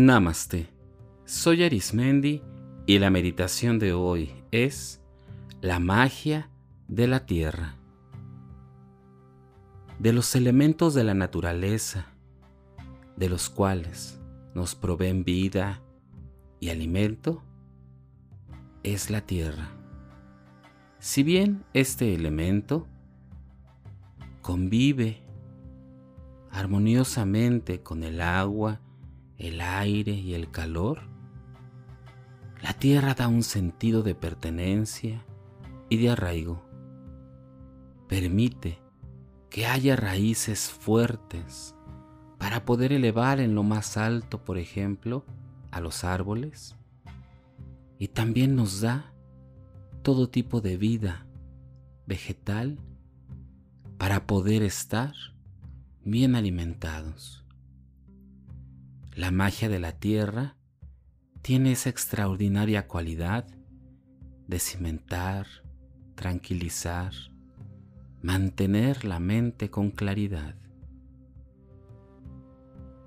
Namaste. Soy Arismendi y la meditación de hoy es la magia de la tierra. De los elementos de la naturaleza, de los cuales nos proveen vida y alimento, es la tierra. Si bien este elemento convive armoniosamente con el agua, el aire y el calor, la tierra da un sentido de pertenencia y de arraigo. Permite que haya raíces fuertes para poder elevar en lo más alto, por ejemplo, a los árboles. Y también nos da todo tipo de vida vegetal para poder estar bien alimentados. La magia de la tierra tiene esa extraordinaria cualidad de cimentar, tranquilizar, mantener la mente con claridad.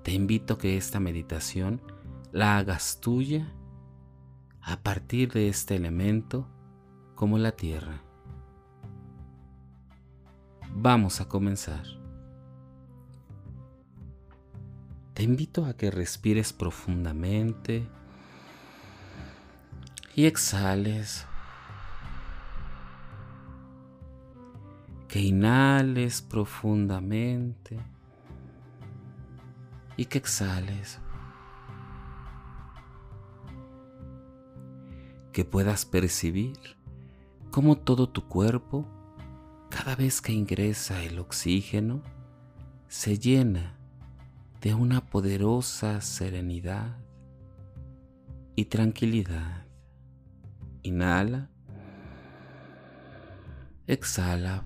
Te invito a que esta meditación la hagas tuya a partir de este elemento como la tierra. Vamos a comenzar. Te invito a que respires profundamente y exhales. Que inhales profundamente y que exhales. Que puedas percibir cómo todo tu cuerpo, cada vez que ingresa el oxígeno, se llena de una poderosa serenidad y tranquilidad. Inhala. Exhala.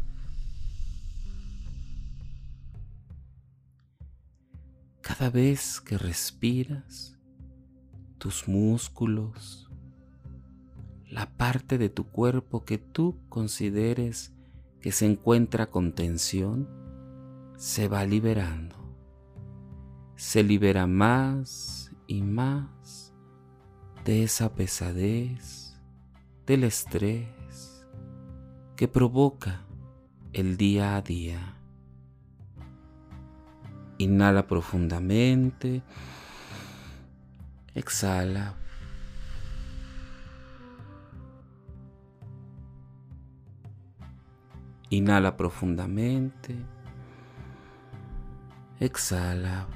Cada vez que respiras, tus músculos, la parte de tu cuerpo que tú consideres que se encuentra con tensión, se va liberando se libera más y más de esa pesadez, del estrés que provoca el día a día. Inhala profundamente, exhala. Inhala profundamente, exhala.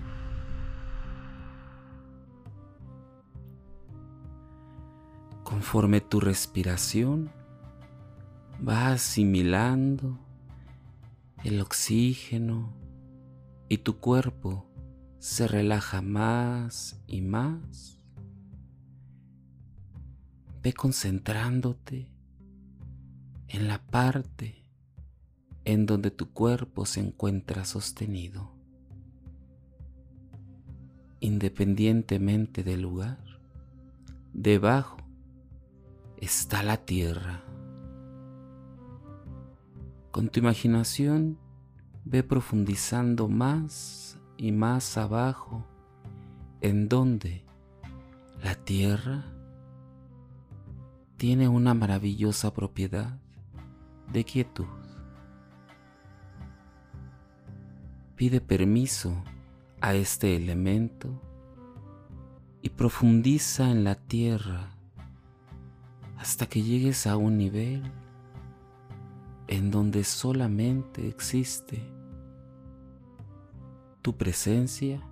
Conforme tu respiración va asimilando el oxígeno y tu cuerpo se relaja más y más, ve concentrándote en la parte en donde tu cuerpo se encuentra sostenido, independientemente del lugar, debajo está la tierra. Con tu imaginación ve profundizando más y más abajo en donde la tierra tiene una maravillosa propiedad de quietud. Pide permiso a este elemento y profundiza en la tierra hasta que llegues a un nivel en donde solamente existe tu presencia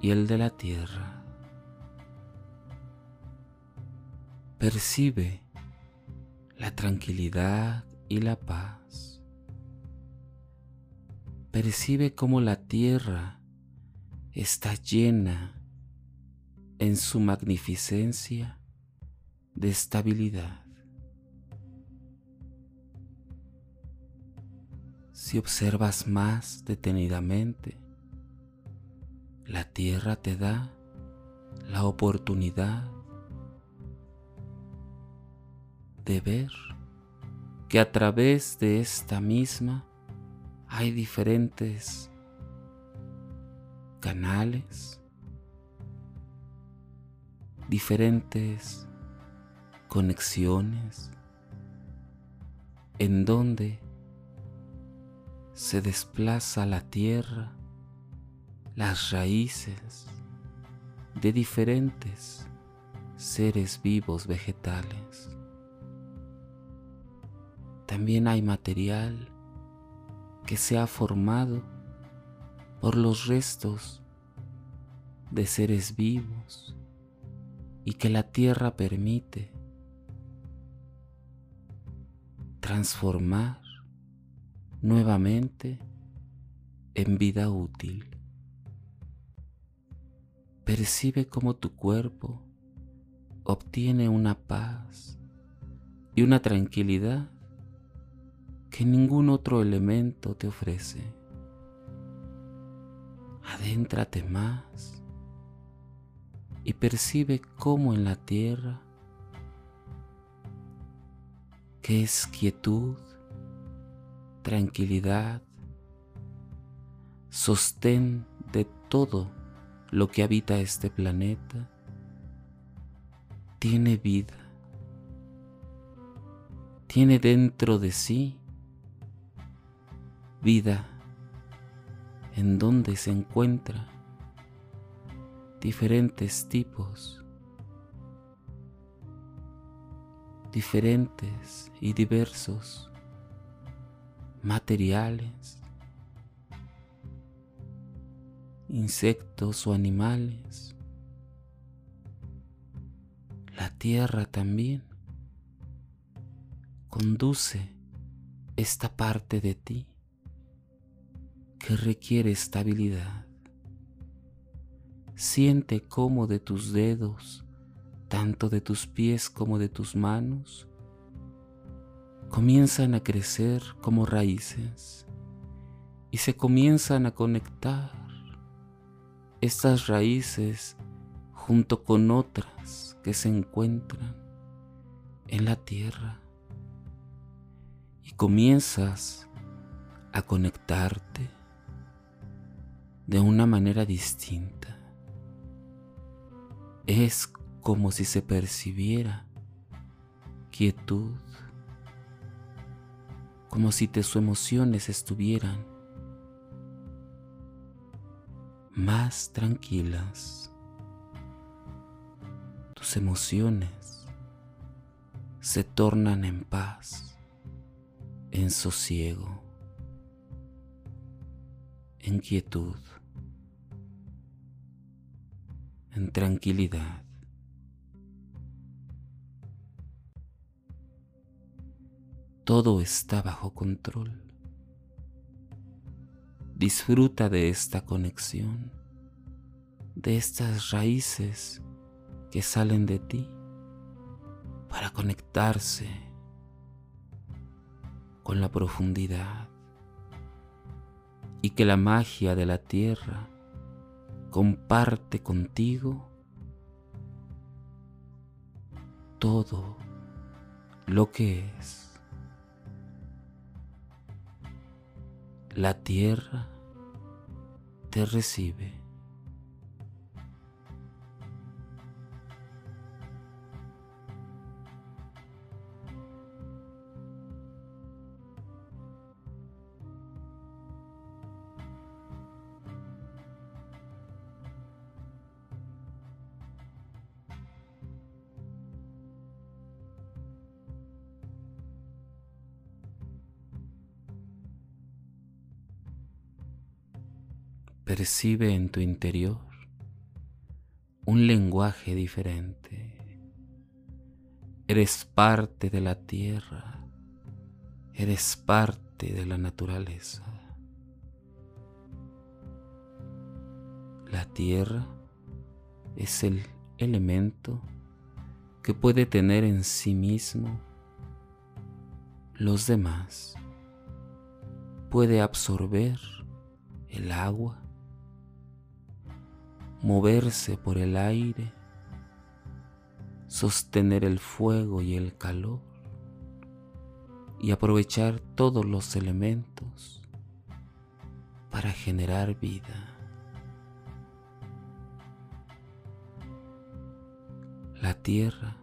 y el de la tierra. Percibe la tranquilidad y la paz. Percibe cómo la tierra está llena en su magnificencia de estabilidad. Si observas más detenidamente, la tierra te da la oportunidad de ver que a través de esta misma hay diferentes canales diferentes conexiones en donde se desplaza la tierra, las raíces de diferentes seres vivos vegetales. También hay material que se ha formado por los restos de seres vivos y que la tierra permite transformar nuevamente en vida útil. Percibe cómo tu cuerpo obtiene una paz y una tranquilidad que ningún otro elemento te ofrece. Adéntrate más y percibe cómo en la tierra, que es quietud, tranquilidad, sostén de todo lo que habita este planeta, tiene vida, tiene dentro de sí vida en donde se encuentra diferentes tipos, diferentes y diversos materiales, insectos o animales, la tierra también conduce esta parte de ti que requiere estabilidad. Siente cómo de tus dedos, tanto de tus pies como de tus manos, comienzan a crecer como raíces y se comienzan a conectar estas raíces junto con otras que se encuentran en la tierra y comienzas a conectarte de una manera distinta. Es como si se percibiera quietud, como si tus emociones estuvieran más tranquilas. Tus emociones se tornan en paz, en sosiego, en quietud. en tranquilidad. Todo está bajo control. Disfruta de esta conexión, de estas raíces que salen de ti para conectarse con la profundidad y que la magia de la tierra comparte contigo todo lo que es. La tierra te recibe. Percibe en tu interior un lenguaje diferente. Eres parte de la tierra, eres parte de la naturaleza. La tierra es el elemento que puede tener en sí mismo los demás. Puede absorber el agua moverse por el aire, sostener el fuego y el calor y aprovechar todos los elementos para generar vida. La tierra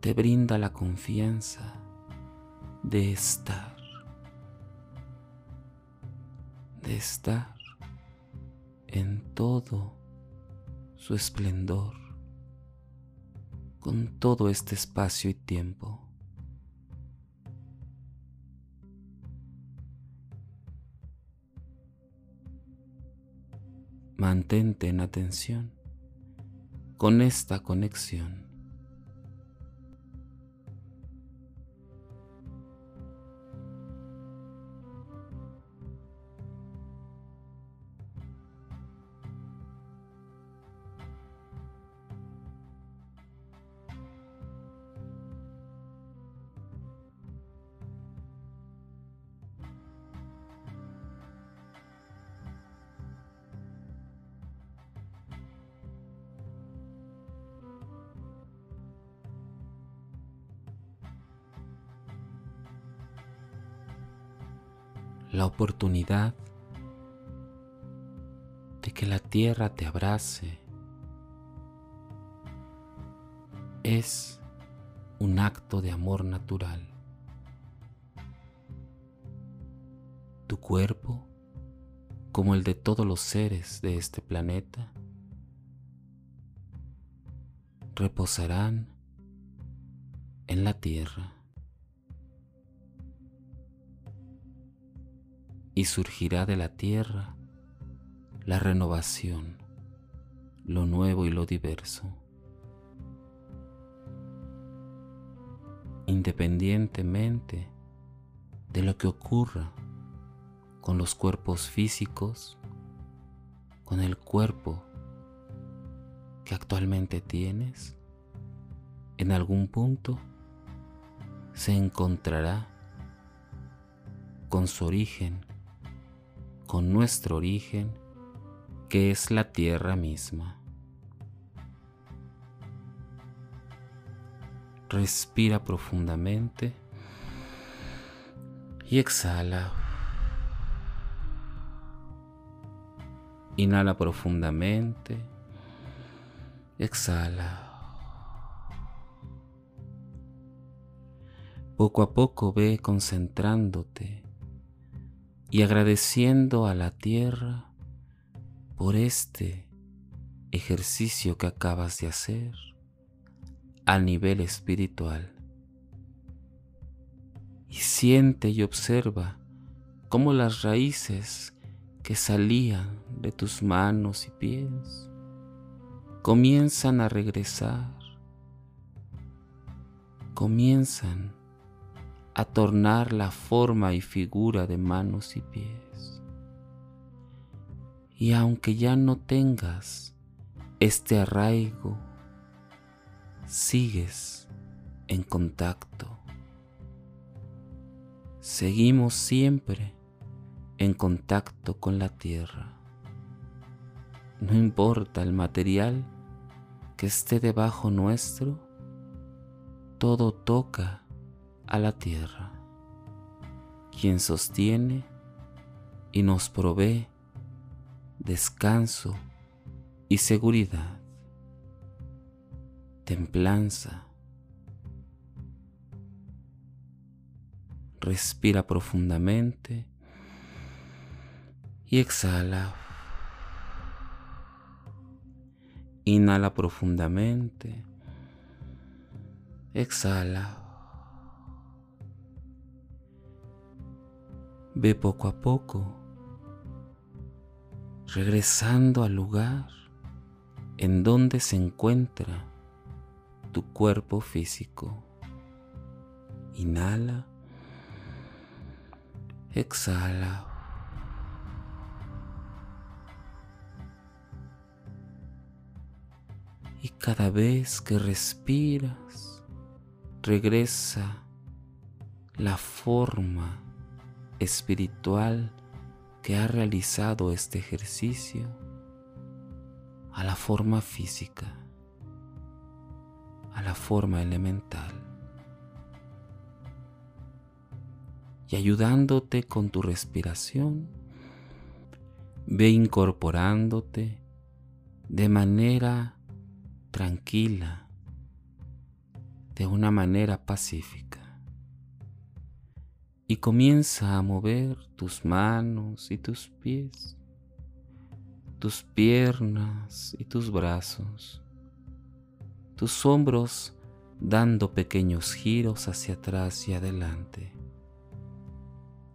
te brinda la confianza de estar, de estar en todo su esplendor, con todo este espacio y tiempo. Mantente en atención con esta conexión. La oportunidad de que la tierra te abrace es un acto de amor natural. Tu cuerpo, como el de todos los seres de este planeta, reposarán en la tierra. Y surgirá de la tierra la renovación, lo nuevo y lo diverso. Independientemente de lo que ocurra con los cuerpos físicos, con el cuerpo que actualmente tienes, en algún punto se encontrará con su origen con nuestro origen, que es la tierra misma. Respira profundamente y exhala. Inhala profundamente. Exhala. Poco a poco ve concentrándote y agradeciendo a la tierra por este ejercicio que acabas de hacer a nivel espiritual. Y siente y observa cómo las raíces que salían de tus manos y pies comienzan a regresar, comienzan a tornar la forma y figura de manos y pies. Y aunque ya no tengas este arraigo, sigues en contacto. Seguimos siempre en contacto con la tierra. No importa el material que esté debajo nuestro, todo toca a la tierra, quien sostiene y nos provee descanso y seguridad, templanza. Respira profundamente y exhala. Inhala profundamente. Exhala. Ve poco a poco, regresando al lugar en donde se encuentra tu cuerpo físico. Inhala, exhala. Y cada vez que respiras, regresa la forma espiritual que ha realizado este ejercicio a la forma física, a la forma elemental. Y ayudándote con tu respiración, ve incorporándote de manera tranquila de una manera pacífica y comienza a mover tus manos y tus pies, tus piernas y tus brazos, tus hombros dando pequeños giros hacia atrás y adelante,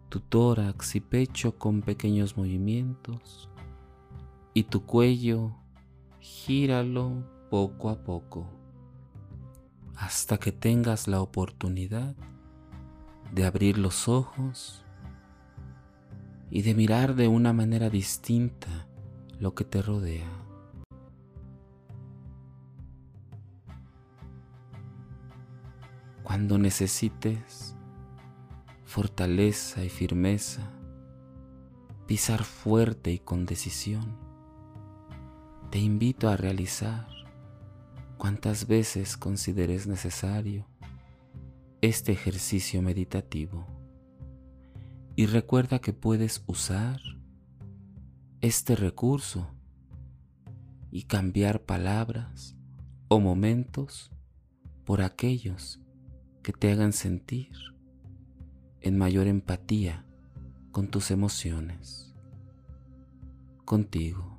tu tórax y pecho con pequeños movimientos y tu cuello gíralo poco a poco hasta que tengas la oportunidad de abrir los ojos y de mirar de una manera distinta lo que te rodea. Cuando necesites fortaleza y firmeza, pisar fuerte y con decisión, te invito a realizar cuantas veces consideres necesario este ejercicio meditativo y recuerda que puedes usar este recurso y cambiar palabras o momentos por aquellos que te hagan sentir en mayor empatía con tus emociones, contigo.